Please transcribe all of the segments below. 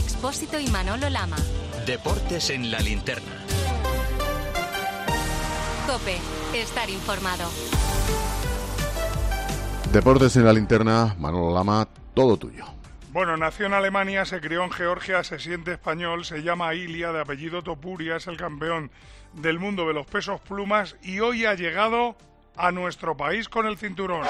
Expósito y Manolo Lama. Deportes en la linterna. Cope, estar informado. Deportes en la linterna, Manolo Lama, todo tuyo. Bueno, nació en Alemania, se crió en Georgia, se siente español, se llama Ilia, de apellido Topuria, es el campeón del mundo de los pesos plumas y hoy ha llegado a nuestro país con el cinturón.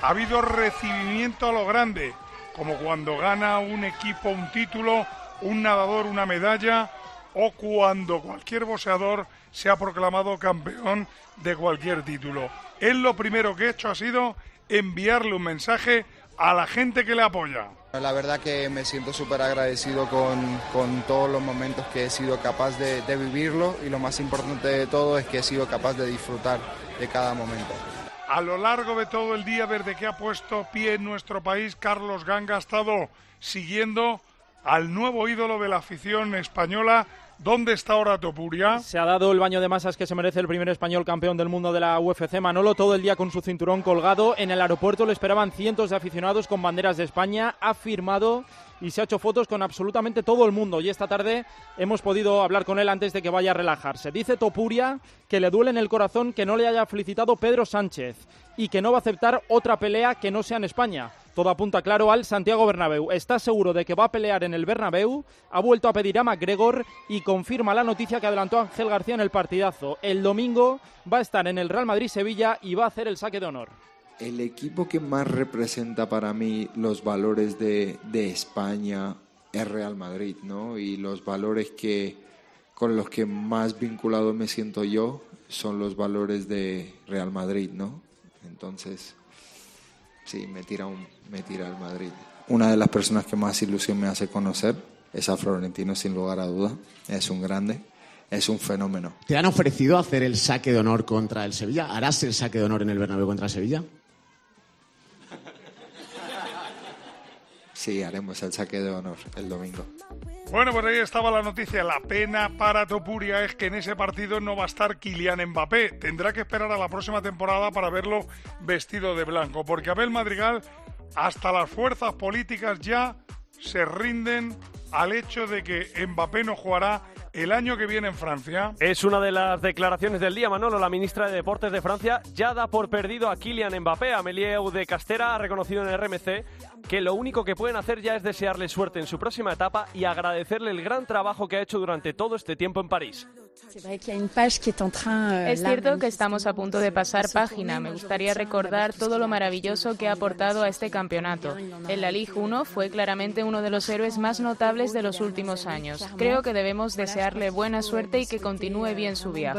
Ha habido recibimiento a lo grande, como cuando gana un equipo un título, un nadador una medalla o cuando cualquier boxeador se ha proclamado campeón de cualquier título. Él lo primero que ha hecho ha sido enviarle un mensaje a la gente que le apoya. La verdad que me siento súper agradecido con, con, todos los momentos que he sido capaz de, de vivirlo y lo más importante de todo es que he sido capaz de disfrutar de cada momento. A lo largo de todo el día desde que ha puesto pie en nuestro país, Carlos Ganga ha estado siguiendo al nuevo ídolo de la afición española ¿Dónde está ahora Topuria? Se ha dado el baño de masas que se merece el primer español campeón del mundo de la UFC. Manolo todo el día con su cinturón colgado. En el aeropuerto le esperaban cientos de aficionados con banderas de España. Ha firmado y se ha hecho fotos con absolutamente todo el mundo. Y esta tarde hemos podido hablar con él antes de que vaya a relajarse. Dice Topuria que le duele en el corazón que no le haya felicitado Pedro Sánchez y que no va a aceptar otra pelea que no sea en España. Todo apunta claro al Santiago Bernabéu. Está seguro de que va a pelear en el Bernabéu. Ha vuelto a pedir a McGregor y confirma la noticia que adelantó Ángel García en el partidazo. El domingo va a estar en el Real Madrid-Sevilla y va a hacer el saque de honor. El equipo que más representa para mí los valores de, de España es Real Madrid, ¿no? Y los valores que con los que más vinculado me siento yo son los valores de Real Madrid, ¿no? Entonces, sí, me tira, un, me tira al Madrid. Una de las personas que más ilusión me hace conocer es a Florentino, sin lugar a duda. Es un grande, es un fenómeno. ¿Te han ofrecido hacer el saque de honor contra el Sevilla? ¿Harás el saque de honor en el Bernabéu contra el Sevilla? Sí, haremos el saque de honor el domingo. Bueno, pues ahí estaba la noticia. La pena para Topuria es que en ese partido no va a estar Kylian Mbappé. Tendrá que esperar a la próxima temporada para verlo vestido de blanco. Porque Abel Madrigal, hasta las fuerzas políticas ya se rinden al hecho de que Mbappé no jugará el año que viene en Francia. Es una de las declaraciones del día, Manolo. La ministra de Deportes de Francia ya da por perdido a Kylian Mbappé. Amélie de Castera ha reconocido en el RMC que lo único que pueden hacer ya es desearle suerte en su próxima etapa y agradecerle el gran trabajo que ha hecho durante todo este tiempo en París. Es cierto que estamos a punto de pasar página. Me gustaría recordar todo lo maravilloso que ha aportado a este campeonato. En la Ligue 1 fue claramente uno de los héroes más notables de los últimos años. Creo que debemos desearle buena suerte y que continúe bien su viaje.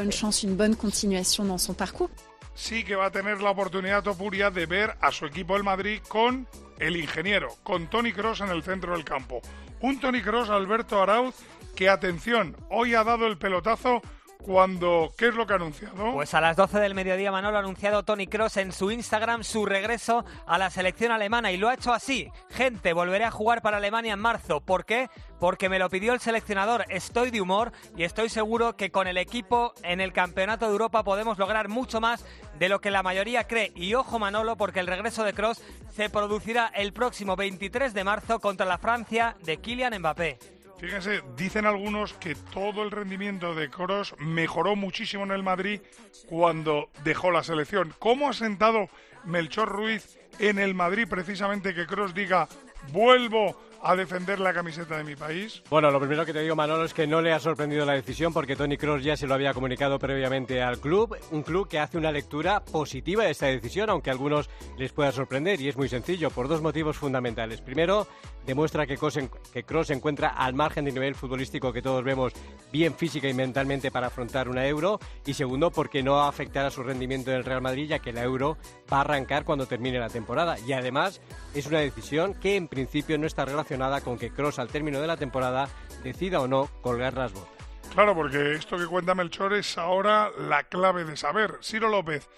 Sí que va a tener la oportunidad Topuria de ver a su equipo el Madrid con el ingeniero, con Tony Cross en el centro del campo. Un Tony Cross, Alberto Arauz, que atención, hoy ha dado el pelotazo cuando, ¿qué es lo que ha anunciado? Pues a las 12 del mediodía Manolo ha anunciado Tony Cross en su Instagram su regreso a la selección alemana y lo ha hecho así. Gente, volveré a jugar para Alemania en marzo. ¿Por qué? Porque me lo pidió el seleccionador. Estoy de humor y estoy seguro que con el equipo en el Campeonato de Europa podemos lograr mucho más de lo que la mayoría cree. Y ojo Manolo, porque el regreso de Cross se producirá el próximo 23 de marzo contra la Francia de Kylian Mbappé. Fíjense, dicen algunos que todo el rendimiento de Cross mejoró muchísimo en el Madrid cuando dejó la selección. ¿Cómo ha sentado Melchor Ruiz en el Madrid precisamente que Cross diga vuelvo a defender la camiseta de mi país? Bueno, lo primero que te digo, Manolo, es que no le ha sorprendido la decisión porque Tony Cross ya se lo había comunicado previamente al club. Un club que hace una lectura positiva de esta decisión, aunque a algunos les pueda sorprender. Y es muy sencillo, por dos motivos fundamentales. Primero, demuestra que Cross, se encuentra al margen del nivel futbolístico que todos vemos bien física y mentalmente para afrontar una euro. Y segundo, porque no afectará su rendimiento en el Real Madrid, ya que la euro va a arrancar cuando termine la temporada. Y además, es una decisión que en principio no está relacionada con que Cross al término de la temporada decida o no colgar las botas. Claro, porque esto que cuenta Melchor es ahora la clave de saber. Ciro López,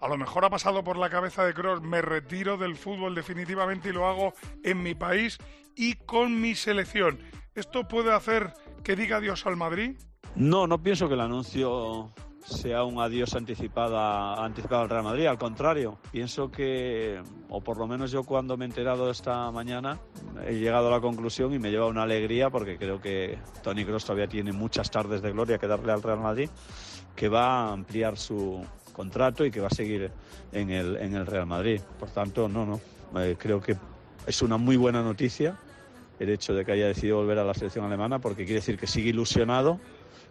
a lo mejor ha pasado por la cabeza de Cross, me retiro del fútbol definitivamente y lo hago en mi país y con mi selección. ¿Esto puede hacer que diga adiós al Madrid? No, no pienso que el anuncio sea un adiós anticipada, anticipado al Real Madrid. Al contrario, pienso que, o por lo menos yo cuando me he enterado esta mañana, he llegado a la conclusión y me lleva una alegría porque creo que Tony Kroos todavía tiene muchas tardes de gloria que darle al Real Madrid, que va a ampliar su contrato y que va a seguir en el, en el Real Madrid. Por tanto, no, no, eh, creo que es una muy buena noticia el hecho de que haya decidido volver a la selección alemana porque quiere decir que sigue ilusionado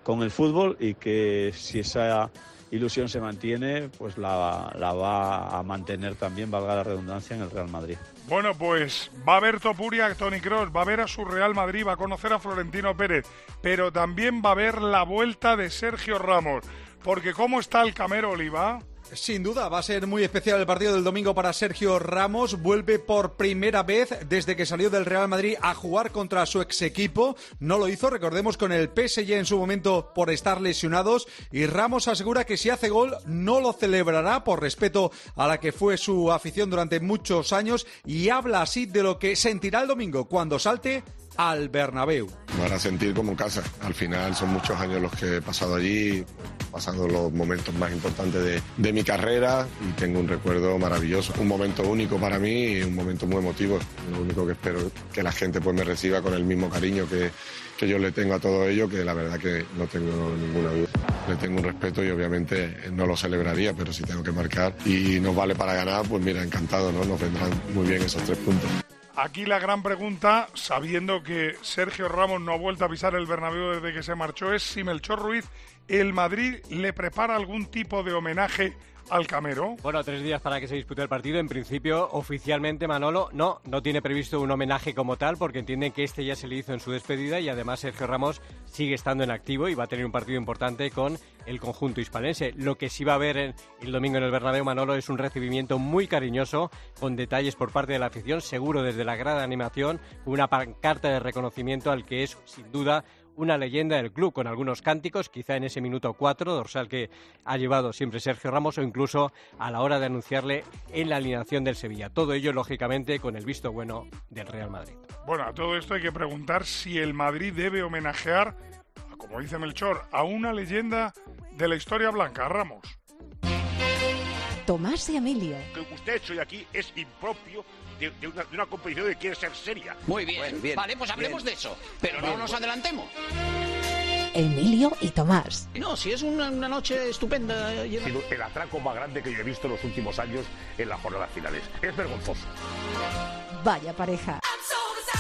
con el fútbol y que si esa ilusión se mantiene, pues la, la va a mantener también, valga la redundancia, en el Real Madrid. Bueno, pues va a ver Topuria a Tony Cross, va a ver a su Real Madrid, va a conocer a Florentino Pérez, pero también va a ver la vuelta de Sergio Ramos, porque ¿cómo está el Camero Oliva? Sin duda, va a ser muy especial el partido del domingo para Sergio Ramos. Vuelve por primera vez desde que salió del Real Madrid a jugar contra su ex equipo. No lo hizo, recordemos, con el PSG en su momento por estar lesionados. Y Ramos asegura que si hace gol no lo celebrará por respeto a la que fue su afición durante muchos años. Y habla así de lo que sentirá el domingo cuando salte al Bernabéu. Me hará sentir como casa. Al final son muchos años los que he pasado allí, pasando los momentos más importantes de, de, mi carrera y tengo un recuerdo maravilloso. Un momento único para mí y un momento muy emotivo. Lo único que espero es que la gente pues me reciba con el mismo cariño que, que yo le tengo a todo ello, que la verdad que no tengo ninguna duda. Le tengo un respeto y obviamente no lo celebraría, pero si tengo que marcar y nos vale para ganar, pues mira, encantado, ¿no? Nos vendrán muy bien esos tres puntos. Aquí la gran pregunta, sabiendo que Sergio Ramos no ha vuelto a pisar el Bernabéu desde que se marchó, es si Melchor Ruiz, el Madrid le prepara algún tipo de homenaje al Camero. Bueno, tres días para que se dispute el partido. En principio, oficialmente Manolo no, no tiene previsto un homenaje como tal porque entienden que este ya se le hizo en su despedida y además Sergio Ramos sigue estando en activo y va a tener un partido importante con el conjunto hispalense. Lo que sí va a haber el domingo en el Bernabéu Manolo es un recibimiento muy cariñoso con detalles por parte de la afición, seguro desde la grada animación, una pancarta de reconocimiento al que es sin duda una leyenda del club con algunos cánticos, quizá en ese minuto 4, dorsal que ha llevado siempre Sergio Ramos o incluso a la hora de anunciarle en la alineación del Sevilla. Todo ello, lógicamente, con el visto bueno del Real Madrid. Bueno, a todo esto hay que preguntar si el Madrid debe homenajear, como dice Melchor, a una leyenda de la historia blanca, Ramos. Tomás y Emilio. Lo que usted hecho hoy aquí es impropio de, de, una, de, una, competición que quiere ser seria. Muy bien. Bueno, bien vale, pues hablemos bien. de eso. Pero bien, no nos adelantemos. Emilio y Tomás. No, si es una, una noche estupenda. El atraco más grande que yo he visto en los últimos años en las jornadas finales. Es vergonzoso. Vaya pareja.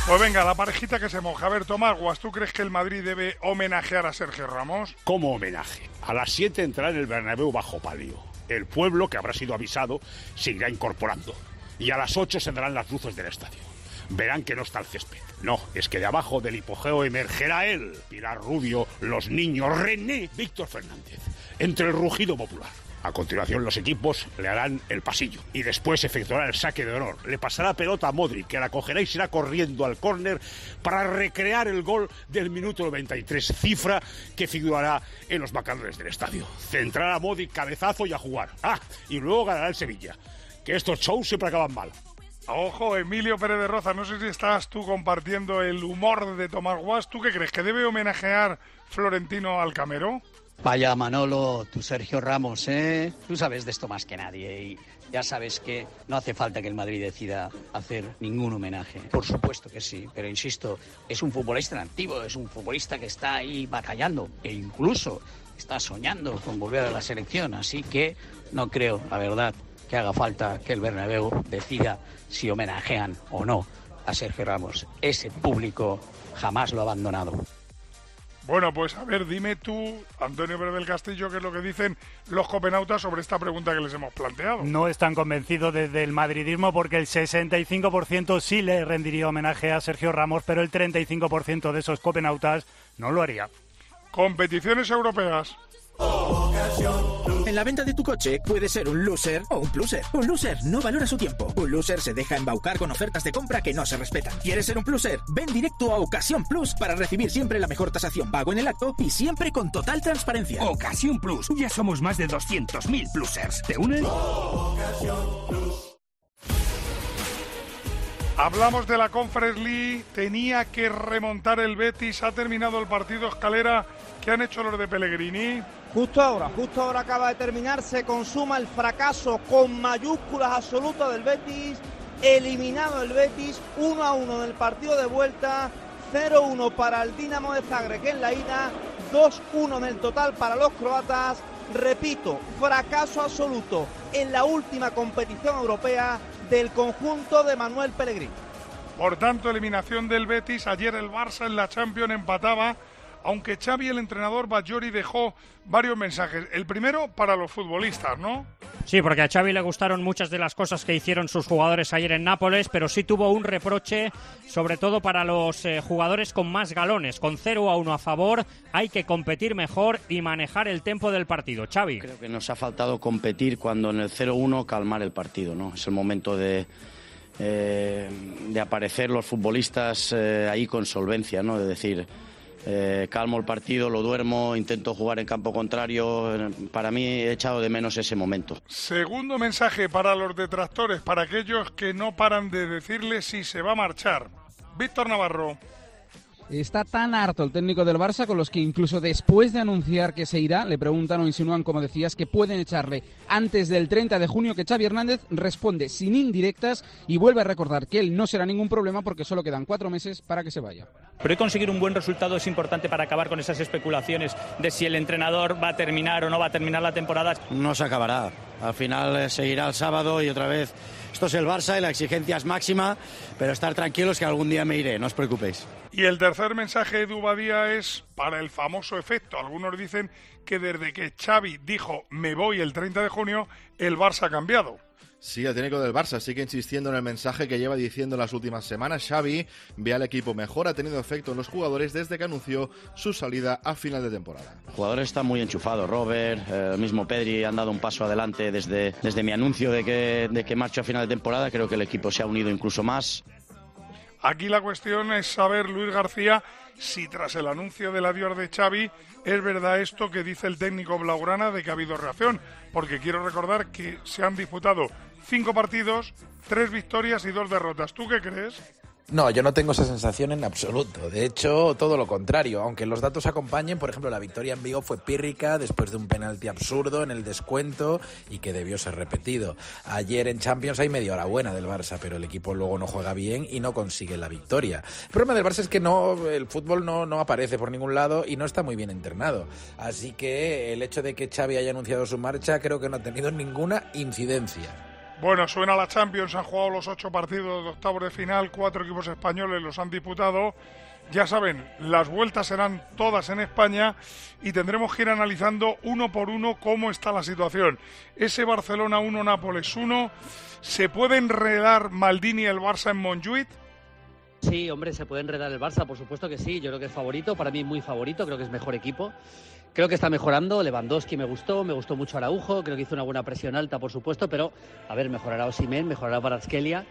Pues venga, la parejita que se moja. A ver, Tomás Guas, ¿tú crees que el Madrid debe homenajear a Sergio Ramos? ¿Cómo homenaje? A las 7 entrará en el Bernabéu bajo palio. El pueblo, que habrá sido avisado, se irá incorporando. Y a las 8 se darán las luces del estadio. Verán que no está el césped. No, es que de abajo del hipogeo emergerá él, Pilar Rubio, los niños, René, Víctor Fernández, entre el rugido popular. A continuación los equipos le harán el pasillo y después efectuará el saque de honor. Le pasará pelota a Modric, que la cogerá y será corriendo al córner para recrear el gol del minuto 93, cifra que figurará en los marcadores del estadio. Centrará a Modric cabezazo y a jugar. Ah, y luego ganará el Sevilla. Que estos shows siempre acaban mal. Ojo, Emilio Pérez de Roza, no sé si estás tú compartiendo el humor de Tomás Guas. ¿Tú qué crees? ¿Que debe homenajear Florentino al Camero? Vaya Manolo, tú Sergio Ramos, ¿eh? Tú sabes de esto más que nadie y ya sabes que no hace falta que el Madrid decida hacer ningún homenaje. Por supuesto que sí, pero insisto, es un futbolista activo, es un futbolista que está ahí batallando e incluso está soñando con volver a la selección, así que no creo, la verdad, que haga falta que el Bernabéu decida si homenajean o no a Sergio Ramos. Ese público jamás lo ha abandonado. Bueno, pues a ver, dime tú, Antonio Pérez del Castillo, qué es lo que dicen los copenautas sobre esta pregunta que les hemos planteado. No están convencidos desde el madridismo porque el 65% sí le rendiría homenaje a Sergio Ramos, pero el 35% de esos copenautas no lo haría. Competiciones europeas. En la venta de tu coche puede ser un loser o un pluser. Un loser no valora su tiempo. Un loser se deja embaucar con ofertas de compra que no se respetan. ¿Quieres ser un pluser? Ven directo a Ocasión Plus para recibir siempre la mejor tasación pago en el acto y siempre con total transparencia. Ocasión Plus. Ya somos más de 200.000 plusers. ¿Te unes? Hablamos de la Conference League. Tenía que remontar el Betis. Ha terminado el partido escalera. ¿Qué han hecho los de Pellegrini? Justo ahora, justo ahora acaba de terminar, se consuma el fracaso con mayúsculas absolutas del Betis, eliminado el Betis, 1 a 1 en el partido de vuelta, 0-1 para el Dinamo de Zagreb en la ida, 2-1 en el total para los croatas. Repito, fracaso absoluto en la última competición europea del conjunto de Manuel Pellegrini. Por tanto, eliminación del Betis. Ayer el Barça en la Champions empataba, aunque Xavi, el entrenador Bajori, dejó varios mensajes. El primero para los futbolistas, ¿no? Sí, porque a Xavi le gustaron muchas de las cosas que hicieron sus jugadores ayer en Nápoles, pero sí tuvo un reproche, sobre todo para los eh, jugadores con más galones. Con 0 a 1 a favor, hay que competir mejor y manejar el tempo del partido. Xavi. Creo que nos ha faltado competir cuando en el 0-1 calmar el partido, ¿no? Es el momento de, eh, de aparecer los futbolistas eh, ahí con solvencia, ¿no? De decir, eh, calmo el partido, lo duermo, intento jugar en campo contrario. Para mí he echado de menos ese momento. Segundo mensaje para los detractores, para aquellos que no paran de decirle si se va a marchar. Víctor Navarro. Está tan harto el técnico del Barça con los que incluso después de anunciar que se irá, le preguntan o insinúan, como decías, que pueden echarle antes del 30 de junio, que Xavi Hernández responde sin indirectas y vuelve a recordar que él no será ningún problema porque solo quedan cuatro meses para que se vaya. Pero conseguir un buen resultado es importante para acabar con esas especulaciones de si el entrenador va a terminar o no va a terminar la temporada. No se acabará. Al final eh, seguirá el sábado y otra vez. Esto es el Barça y la exigencia es máxima, pero estar tranquilos que algún día me iré, no os preocupéis. Y el tercer mensaje de Dubadía es para el famoso efecto. Algunos dicen que desde que Xavi dijo me voy el 30 de junio, el Barça ha cambiado. Sí, el técnico del Barça sigue insistiendo en el mensaje que lleva diciendo las últimas semanas. Xavi ve al equipo mejor, ha tenido efecto en los jugadores desde que anunció su salida a final de temporada. Los jugadores están muy enchufados. Robert, eh, el mismo Pedri han dado un paso adelante desde, desde mi anuncio de que, de que marcho a final de temporada. Creo que el equipo se ha unido incluso más. Aquí la cuestión es saber, Luis García, si tras el anuncio del adiós de Xavi es verdad esto que dice el técnico Blaugrana de que ha habido reacción, porque quiero recordar que se han disputado cinco partidos, tres victorias y dos derrotas. ¿Tú qué crees? No, yo no tengo esa sensación en absoluto. De hecho, todo lo contrario. Aunque los datos acompañen, por ejemplo, la victoria en Vigo fue pírrica después de un penalti absurdo en el descuento y que debió ser repetido. Ayer en Champions hay media hora buena del Barça, pero el equipo luego no juega bien y no consigue la victoria. El problema del Barça es que no, el fútbol no, no aparece por ningún lado y no está muy bien internado. Así que el hecho de que Xavi haya anunciado su marcha creo que no ha tenido ninguna incidencia. Bueno, suena la Champions, han jugado los ocho partidos de octavos de final, cuatro equipos españoles los han disputado. Ya saben, las vueltas serán todas en España y tendremos que ir analizando uno por uno cómo está la situación. Ese Barcelona 1, Nápoles 1, ¿se puede enredar Maldini y el Barça en Montjuic? Sí, hombre, se puede enredar el Barça, por supuesto que sí. Yo creo que es favorito, para mí muy favorito, creo que es mejor equipo. Creo que está mejorando, Lewandowski me gustó, me gustó mucho Araujo, creo que hizo una buena presión alta, por supuesto, pero a ver, mejorará Osimen, mejorará Baratskelia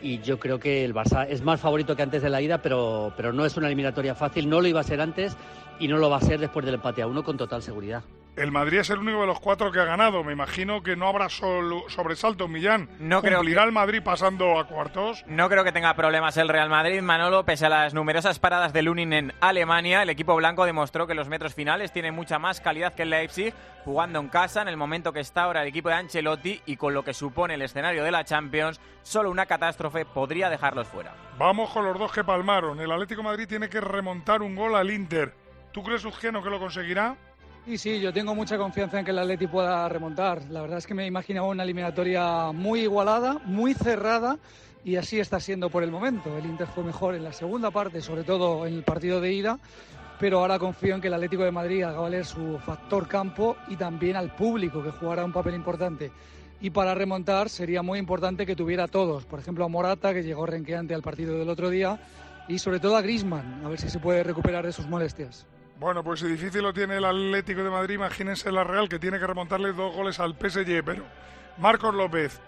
y yo creo que el Barça es más favorito que antes de la ida, pero, pero no es una eliminatoria fácil, no lo iba a ser antes y no lo va a ser después del empate a uno con total seguridad. El Madrid es el único de los cuatro que ha ganado. Me imagino que no habrá sobresalto, Millán. No creo ¿Cumplirá que- el Madrid pasando a cuartos? No creo que tenga problemas el Real Madrid, Manolo, pese a las numerosas paradas de Lunin en Alemania, el equipo blanco demostró que los metros finales tienen mucha más calidad que el Leipzig, jugando en casa en el momento que está ahora el equipo de Ancelotti y con lo que supone el escenario de la Champions, solo una catástrofe podría dejarlos fuera. Vamos con los dos que palmaron. El Atlético de Madrid tiene que remontar un gol al Inter. ¿Tú crees, Eugenio, que lo conseguirá? Sí, sí, yo tengo mucha confianza en que el Atleti pueda remontar. La verdad es que me imaginaba una eliminatoria muy igualada, muy cerrada y así está siendo por el momento. El Inter fue mejor en la segunda parte, sobre todo en el partido de ida, pero ahora confío en que el Atlético de Madrid haga valer su factor campo y también al público que jugará un papel importante. Y para remontar sería muy importante que tuviera a todos, por ejemplo a Morata, que llegó renqueante al partido del otro día, y sobre todo a Griezmann, a ver si se puede recuperar de sus molestias. Bueno, pues si difícil lo tiene el Atlético de Madrid, imagínense la Real, que tiene que remontarle dos goles al PSG. Pero, Marcos López,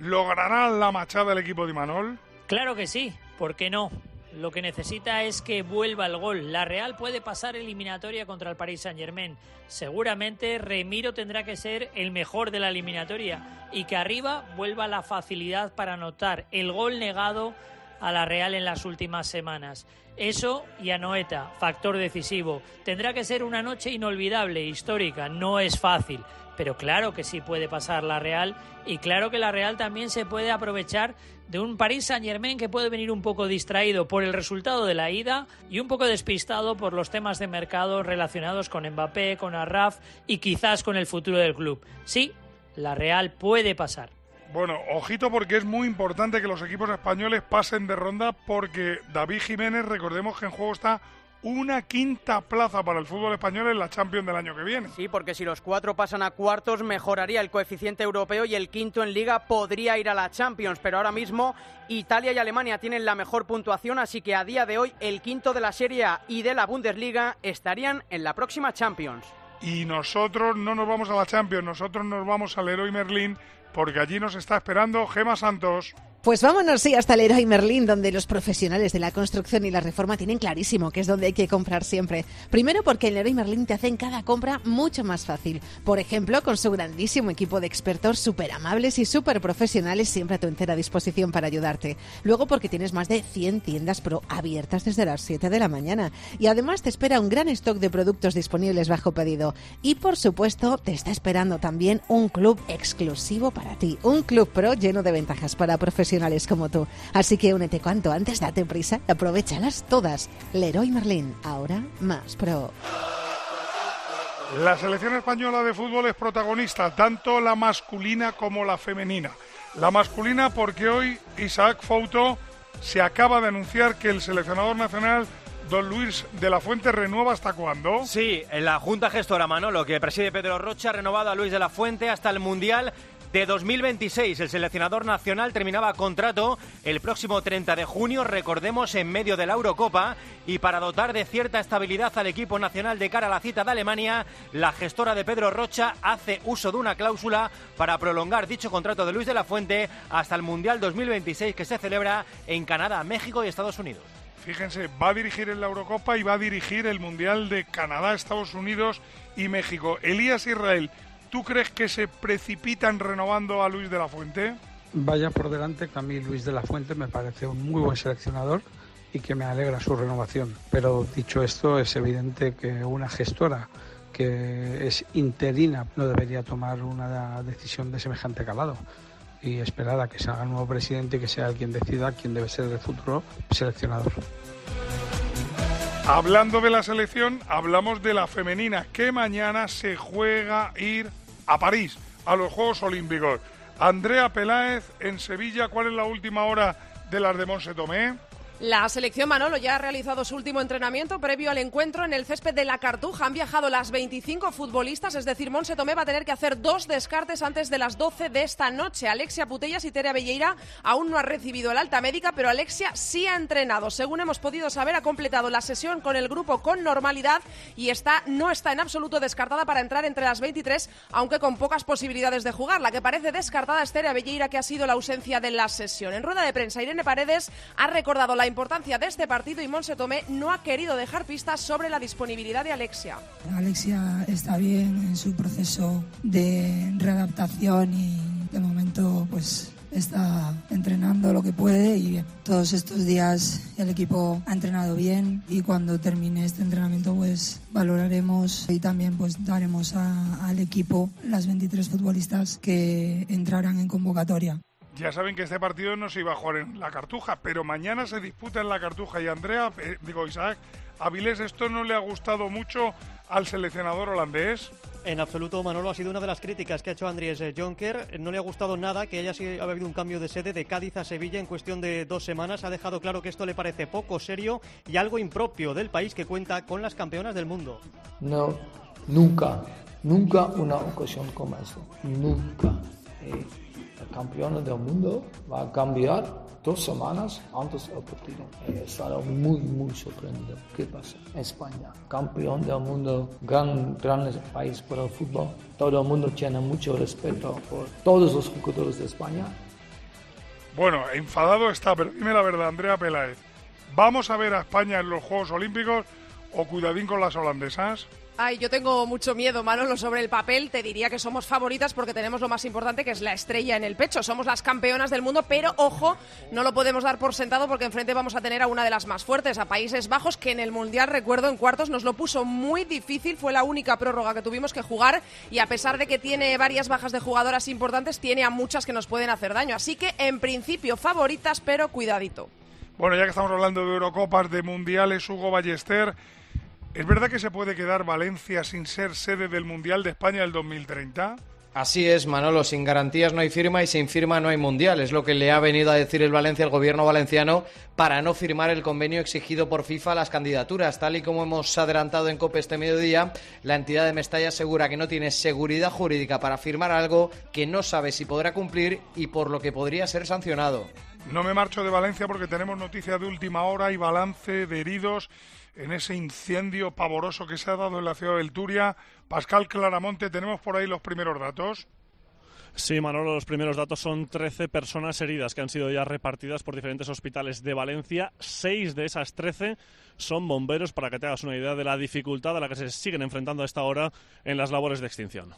¿logrará la machada el equipo de Imanol? Claro que sí, ¿por qué no? Lo que necesita es que vuelva el gol. La Real puede pasar eliminatoria contra el Paris Saint-Germain. Seguramente Remiro tendrá que ser el mejor de la eliminatoria y que arriba vuelva la facilidad para anotar el gol negado a la Real en las últimas semanas. Eso y Anoeta, factor decisivo. Tendrá que ser una noche inolvidable, histórica, no es fácil, pero claro que sí puede pasar la Real y claro que la Real también se puede aprovechar de un Paris Saint-Germain que puede venir un poco distraído por el resultado de la ida y un poco despistado por los temas de mercado relacionados con Mbappé, con Arraf y quizás con el futuro del club. Sí, la Real puede pasar. Bueno, ojito porque es muy importante que los equipos españoles pasen de ronda porque David Jiménez, recordemos que en juego está una quinta plaza para el fútbol español en la Champions del año que viene. Sí, porque si los cuatro pasan a cuartos mejoraría el coeficiente europeo y el quinto en liga podría ir a la Champions, pero ahora mismo Italia y Alemania tienen la mejor puntuación, así que a día de hoy el quinto de la Serie A y de la Bundesliga estarían en la próxima Champions. Y nosotros no nos vamos a la Champions, nosotros nos vamos al Leroy Merlin porque allí nos está esperando Gema Santos. Pues vámonos, sí, hasta Leroy Merlin, donde los profesionales de la construcción y la reforma tienen clarísimo que es donde hay que comprar siempre. Primero porque el Leroy Merlin te hacen cada compra mucho más fácil. Por ejemplo, con su grandísimo equipo de expertos súper amables y súper profesionales siempre a tu entera disposición para ayudarte. Luego porque tienes más de 100 tiendas pro abiertas desde las 7 de la mañana. Y además te espera un gran stock de productos disponibles bajo pedido. Y por supuesto, te está esperando también un club exclusivo para ti. Un club pro lleno de ventajas para profesionales como tú. Así que únete cuanto antes, date prisa, aprovechalas todas. Leroy Merlin, ahora más pro. La selección española de fútbol es protagonista, tanto la masculina como la femenina. La masculina porque hoy Isaac Fouto se acaba de anunciar que el seleccionador nacional Don Luis de la Fuente renueva hasta cuándo? Sí, en la Junta Gestora Manolo, que preside Pedro Rocha, ha renovado a Luis de la Fuente hasta el Mundial de 2026. El seleccionador nacional terminaba contrato el próximo 30 de junio, recordemos, en medio de la Eurocopa. Y para dotar de cierta estabilidad al equipo nacional de cara a la cita de Alemania, la gestora de Pedro Rocha hace uso de una cláusula para prolongar dicho contrato de Luis de la Fuente hasta el Mundial 2026 que se celebra en Canadá, México y Estados Unidos. Fíjense, va a dirigir en la Eurocopa y va a dirigir el Mundial de Canadá, Estados Unidos y México. Elías Israel, ¿Tú crees que se precipitan renovando a Luis de la Fuente? Vaya por delante que a mí Luis de la Fuente me parece un muy buen seleccionador y que me alegra su renovación. Pero dicho esto, es evidente que una gestora que es interina no debería tomar una decisión de semejante calado y esperar a que salga el nuevo presidente y que sea quien decida quién debe ser el futuro seleccionador. Hablando de la selección, hablamos de la femenina, que mañana se juega ir a París, a los Juegos Olímpicos. Andrea Peláez en Sevilla, ¿cuál es la última hora de las de Monse Tomé? La selección Manolo ya ha realizado su último entrenamiento previo al encuentro en el césped de la Cartuja. Han viajado las 25 futbolistas, es decir, Monse Tomé va a tener que hacer dos descartes antes de las 12 de esta noche. Alexia Putellas y Tere Belleira aún no ha recibido el alta médica, pero Alexia sí ha entrenado. Según hemos podido saber, ha completado la sesión con el grupo con normalidad y está, no está en absoluto descartada para entrar entre las 23, aunque con pocas posibilidades de jugar. La que parece descartada es Tere Belleira, que ha sido la ausencia de la sesión. En rueda de prensa, Irene Paredes ha recordado la importancia de este partido y Monse Tomé no ha querido dejar pistas sobre la disponibilidad de Alexia. Alexia está bien en su proceso de readaptación y de momento pues está entrenando lo que puede y bien. Todos estos días el equipo ha entrenado bien y cuando termine este entrenamiento pues valoraremos y también pues daremos al equipo las 23 futbolistas que entrarán en convocatoria. Ya saben que este partido no se iba a jugar en la Cartuja, pero mañana se disputa en la Cartuja y Andrea, eh, digo Isaac, Avilés, ¿esto no le ha gustado mucho al seleccionador holandés? En absoluto, Manolo, ha sido una de las críticas que ha hecho Andries eh, Jonker. No le ha gustado nada que haya sido, habido un cambio de sede de Cádiz a Sevilla en cuestión de dos semanas. Ha dejado claro que esto le parece poco serio y algo impropio del país que cuenta con las campeonas del mundo. No, nunca, nunca una ocasión como eso. Nunca. Eh, campeón del mundo va a cambiar dos semanas antes del partido. Es algo muy, muy sorprendente. ¿Qué pasa? España, campeón del mundo, gran, gran país para el fútbol. Todo el mundo tiene mucho respeto por todos los jugadores de España. Bueno, enfadado está, pero dime la verdad, Andrea Peláez. ¿Vamos a ver a España en los Juegos Olímpicos o cuidadín con las holandesas? Ay, yo tengo mucho miedo, Manolo, sobre el papel. Te diría que somos favoritas porque tenemos lo más importante, que es la estrella en el pecho. Somos las campeonas del mundo, pero ojo, no lo podemos dar por sentado porque enfrente vamos a tener a una de las más fuertes, a Países Bajos, que en el Mundial, recuerdo, en cuartos nos lo puso muy difícil. Fue la única prórroga que tuvimos que jugar y a pesar de que tiene varias bajas de jugadoras importantes, tiene a muchas que nos pueden hacer daño. Así que, en principio, favoritas, pero cuidadito. Bueno, ya que estamos hablando de Eurocopas, de Mundiales, Hugo Ballester, ¿es verdad que se puede quedar Valencia sin ser sede del Mundial de España el 2030? Así es, Manolo, sin garantías no hay firma y sin firma no hay mundial. Es lo que le ha venido a decir el Valencia al gobierno valenciano para no firmar el convenio exigido por FIFA a las candidaturas. Tal y como hemos adelantado en COPE este mediodía, la entidad de Mestalla asegura que no tiene seguridad jurídica para firmar algo que no sabe si podrá cumplir y por lo que podría ser sancionado. No me marcho de Valencia porque tenemos noticias de última hora y balance de heridos en ese incendio pavoroso que se ha dado en la ciudad del Turia. Pascal Claramonte, tenemos por ahí los primeros datos. Sí, Manolo, los primeros datos son 13 personas heridas que han sido ya repartidas por diferentes hospitales de Valencia. Seis de esas 13 son bomberos, para que te hagas una idea de la dificultad a la que se siguen enfrentando a esta hora en las labores de extinción.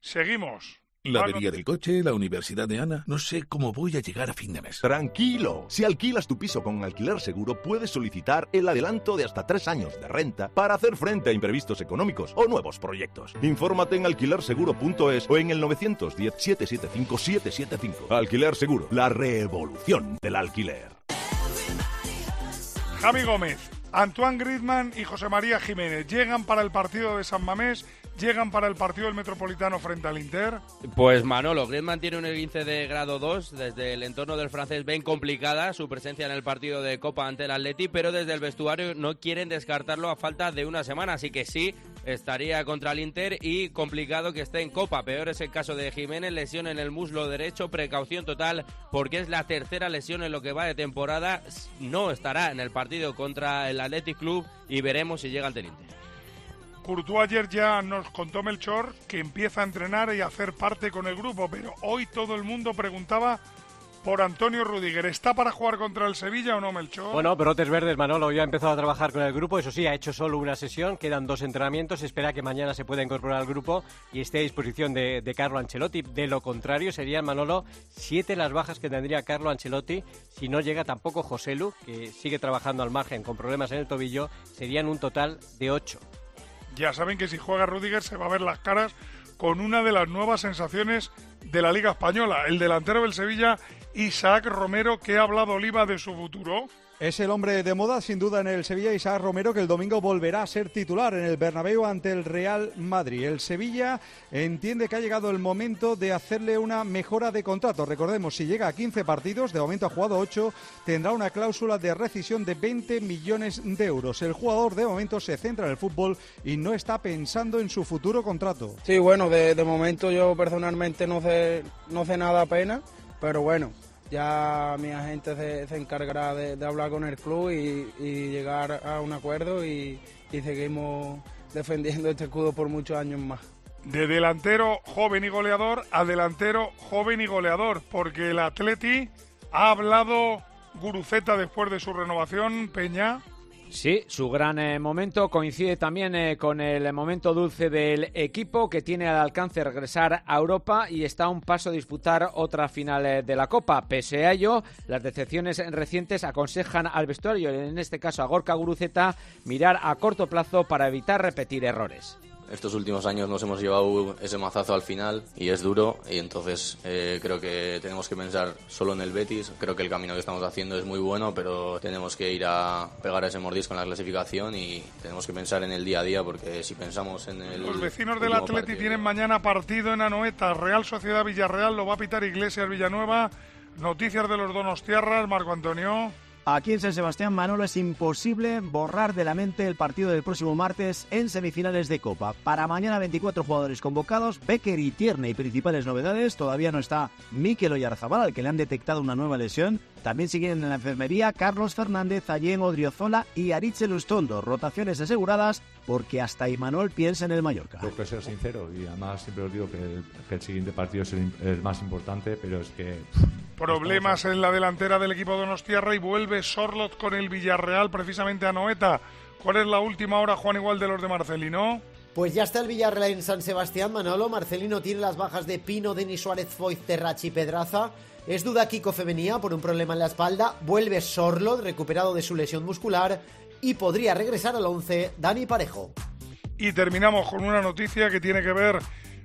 Seguimos. La avería del coche, la universidad de Ana. No sé cómo voy a llegar a fin de mes. Tranquilo. Si alquilas tu piso con alquiler seguro, puedes solicitar el adelanto de hasta tres años de renta para hacer frente a imprevistos económicos o nuevos proyectos. Infórmate en alquilerseguro.es o en el 910-775-775. Alquiler Seguro, la revolución del alquiler. Javi Gómez, Antoine Griezmann y José María Jiménez llegan para el partido de San Mamés llegan para el partido del Metropolitano frente al Inter? Pues Manolo, Griezmann tiene un esguince de grado 2, desde el entorno del francés ven complicada su presencia en el partido de Copa ante el Atleti, pero desde el vestuario no quieren descartarlo a falta de una semana, así que sí, estaría contra el Inter y complicado que esté en Copa. Peor es el caso de Jiménez, lesión en el muslo derecho, precaución total porque es la tercera lesión en lo que va de temporada, no estará en el partido contra el Athletic Club y veremos si llega al teniente. Courtois ayer ya nos contó Melchor que empieza a entrenar y a hacer parte con el grupo, pero hoy todo el mundo preguntaba por Antonio Rudiger. ¿Está para jugar contra el Sevilla o no, Melchor? Bueno, Brotes Verdes, Manolo ya ha empezado a trabajar con el grupo. Eso sí, ha hecho solo una sesión. Quedan dos entrenamientos. Espera que mañana se pueda incorporar al grupo y esté a disposición de, de Carlo Ancelotti. De lo contrario, serían, Manolo, siete las bajas que tendría Carlo Ancelotti si no llega tampoco José Lu, que sigue trabajando al margen con problemas en el tobillo. Serían un total de ocho. Ya saben que si juega Rudiger se va a ver las caras con una de las nuevas sensaciones de la Liga Española, el delantero del Sevilla, Isaac Romero, que ha hablado Oliva de su futuro. Es el hombre de moda, sin duda, en el Sevilla, Isaac Romero, que el domingo volverá a ser titular en el Bernabéu ante el Real Madrid. El Sevilla entiende que ha llegado el momento de hacerle una mejora de contrato. Recordemos, si llega a 15 partidos, de momento ha jugado 8, tendrá una cláusula de rescisión de 20 millones de euros. El jugador de momento se centra en el fútbol y no está pensando en su futuro contrato. Sí, bueno, de, momento yo personalmente no sé, no sé nada pena, pero bueno, ya mi agente se, encargará de, hablar con el club y, y, llegar a un acuerdo y, y seguimos defendiendo este escudo por muchos años más. De delantero joven y goleador a delantero joven y goleador, porque el Atleti ha hablado Guruceta después de su renovación, Peña. Sí, su gran eh, momento coincide también eh, con el momento dulce del equipo que tiene al alcance regresar a Europa y está a un paso de disputar otra final eh, de la Copa. Pese a ello, las decepciones recientes aconsejan al vestuario, en este caso a Gorka Guruceta, mirar a corto plazo para evitar repetir errores estos últimos años nos hemos llevado ese mazazo al final y es duro y entonces eh, creo que tenemos que pensar solo en el Betis. Creo que el camino que estamos haciendo es muy bueno, pero tenemos que ir a pegar ese mordisco en la clasificación y tenemos que pensar en el día a día porque si pensamos en el... Los vecinos del Atleti partido, tienen mañana partido en Anoeta, Real Sociedad Villarreal, lo va a pitar Iglesias Villanueva. Noticias de los Donostiarras, Marco Antonio. Aquí en San Sebastián Manolo es imposible borrar de la mente el partido del próximo martes en semifinales de Copa. Para mañana 24 jugadores convocados, Becker y Tierney principales novedades. Todavía no está Mikel Oyarzabal, al que le han detectado una nueva lesión. También siguen en la enfermería Carlos Fernández, Allen Odriozola y Aritze Lustondo. Rotaciones aseguradas porque hasta Imanol piensa en el Mallorca. Tengo que ser sincero y además siempre os digo que el, que el siguiente partido es el, más importante, pero es que... Problemas en la delantera del equipo de Donostiarra y vuelve Sorlot con el Villarreal precisamente a Noeta. ¿Cuál es la última hora, Juan, igual de los de Marcelino? Pues ya está el Villarreal en San Sebastián, Manolo. Marcelino tiene las bajas de Pino, Denis Suárez, Foyt, Terrachi y Pedraza. Es duda Kiko Femenía por un problema en la espalda. Vuelve Sorlo, recuperado de su lesión muscular. Y podría regresar al 11 Dani Parejo. Y terminamos con una noticia que tiene que ver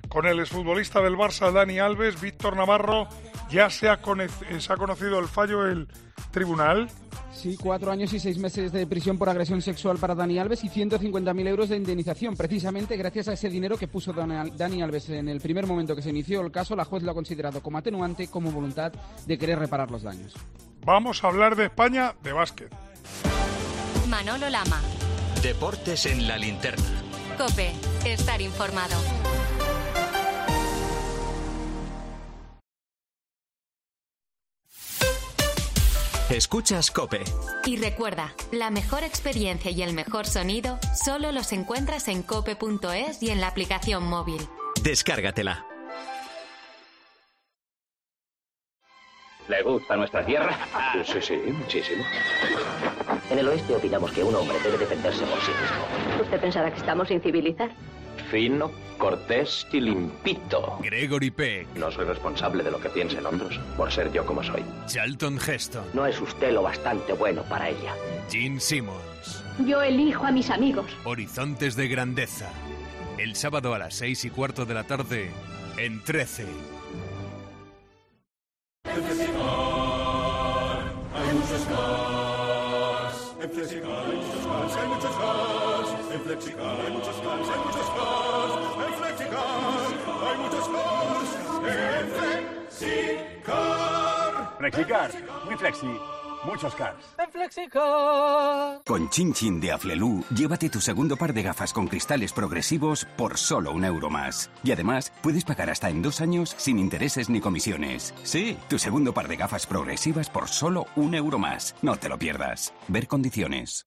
con el exfutbolista del Barça, Dani Alves, Víctor Navarro. Ya se ha, se ha conocido el fallo del tribunal. Sí, cuatro años y seis meses de prisión por agresión sexual para Dani Alves y 150.000 euros de indemnización. Precisamente gracias a ese dinero que puso Dani Alves en el primer momento que se inició el caso, la juez lo ha considerado como atenuante, como voluntad de querer reparar los daños. Vamos a hablar de España, de básquet. Manolo Lama. Deportes en la linterna. Cope, estar informado. Escuchas Cope. Y recuerda, la mejor experiencia y el mejor sonido solo los encuentras en cope.es y en la aplicación móvil. Descárgatela. ¿Le gusta nuestra tierra? Sí, sí, muchísimo. En el oeste opinamos que un hombre debe defenderse por sí mismo. ¿Usted pensará que estamos sin civilizar? Fino, cortés y limpito. Gregory Peck. No soy responsable de lo que piensen otros, por ser yo como soy. Charlton Heston. No es usted lo bastante bueno para ella. Gene Simmons. Yo elijo a mis amigos. Horizontes de grandeza. El sábado a las seis y cuarto de la tarde, en 13. En Flexicar hay muchos Flexicar hay muchos cars, hay muchos cars. En Flexicar hay muchos cars, hay muchos cars. En Flexicar hay muchos cars. En Flexicar. Flexicar, muy flexi. Muchos cars. En Flexicar. Con Chin Chin de Aflelu, llévate tu segundo par de gafas con cristales progresivos por solo un euro más. Y además, puedes pagar hasta en dos años sin intereses ni comisiones. Sí, tu segundo par de gafas progresivas por solo un euro más. No te lo pierdas. Ver condiciones.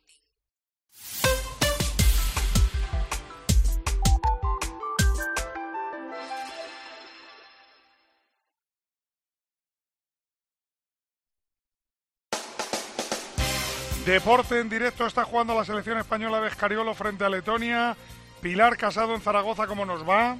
Deporte en directo está jugando la selección española de Escariolo frente a Letonia. Pilar Casado en Zaragoza, ¿cómo nos va?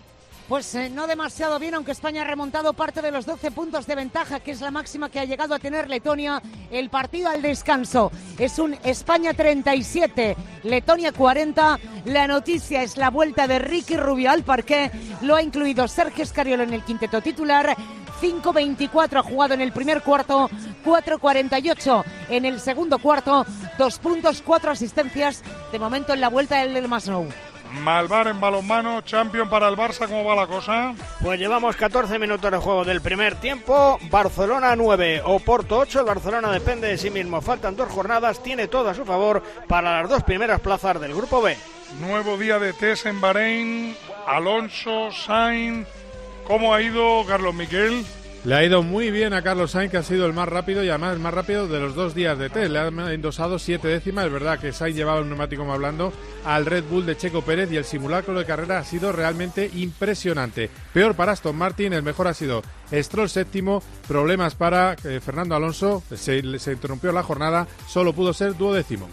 Pues eh, no demasiado bien, aunque España ha remontado parte de los 12 puntos de ventaja, que es la máxima que ha llegado a tener Letonia. El partido al descanso es un España 37, Letonia 40. La noticia es la vuelta de Ricky Rubio al parque. Lo ha incluido Sergio Escariolo en el quinteto titular. 5.24 ha jugado en el primer cuarto, 4.48 en el segundo cuarto, dos puntos, cuatro asistencias. De momento en la vuelta del Masnou. Malvar en balonmano, champion para el Barça, ¿cómo va la cosa? Pues llevamos 14 minutos de juego del primer tiempo. Barcelona 9, Oporto 8. El Barcelona depende de sí mismo. Faltan dos jornadas. Tiene todo a su favor para las dos primeras plazas del grupo B. Nuevo día de test en Bahrein. Alonso, Sainz. ¿Cómo ha ido Carlos Miquel? Le ha ido muy bien a Carlos Sainz, que ha sido el más rápido y además el más rápido de los dos días de test. Le ha endosado siete décimas. Es verdad que Sainz llevaba un neumático como hablando al Red Bull de Checo Pérez y el simulacro de carrera ha sido realmente impresionante. Peor para Aston Martin, el mejor ha sido Stroll séptimo. Problemas para eh, Fernando Alonso. Se, se interrumpió la jornada, solo pudo ser duodécimo.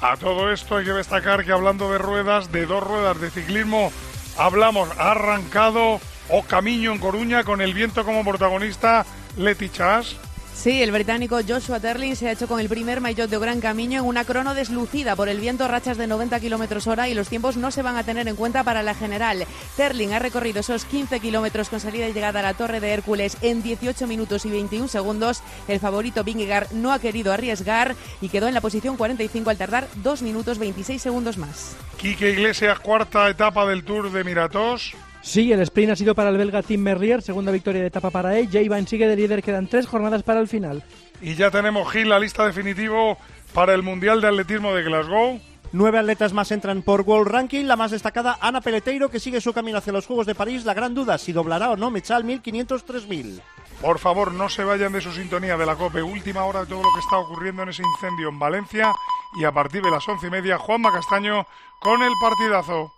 A todo esto hay que destacar que hablando de ruedas, de dos ruedas de ciclismo, hablamos, ha arrancado o Camino en Coruña con el viento como protagonista Leti Chas. Sí, el británico Joshua Terling se ha hecho con el primer maillot de Gran Camino en una crono deslucida por el viento, rachas de 90 kilómetros hora y los tiempos no se van a tener en cuenta para la general. Terling ha recorrido esos 15 kilómetros con salida y llegada a la Torre de Hércules en 18 minutos y 21 segundos. El favorito Vingegaard no ha querido arriesgar y quedó en la posición 45 al tardar 2 minutos 26 segundos más. Quique Iglesias, cuarta etapa del Tour de Miratos. Sí, el sprint ha sido para el belga Tim Merrier, segunda victoria de etapa para él. Jay Van sigue de líder, quedan tres jornadas para el final. Y ya tenemos Gil, la lista definitivo para el Mundial de Atletismo de Glasgow. Nueve atletas más entran por World Ranking. La más destacada, Ana Peleteiro, que sigue su camino hacia los Juegos de París. La gran duda, si doblará o no Mechal 1500-3000. Por favor, no se vayan de su sintonía de la COPE. Última hora de todo lo que está ocurriendo en ese incendio en Valencia. Y a partir de las once y media, Juanma Castaño con el partidazo.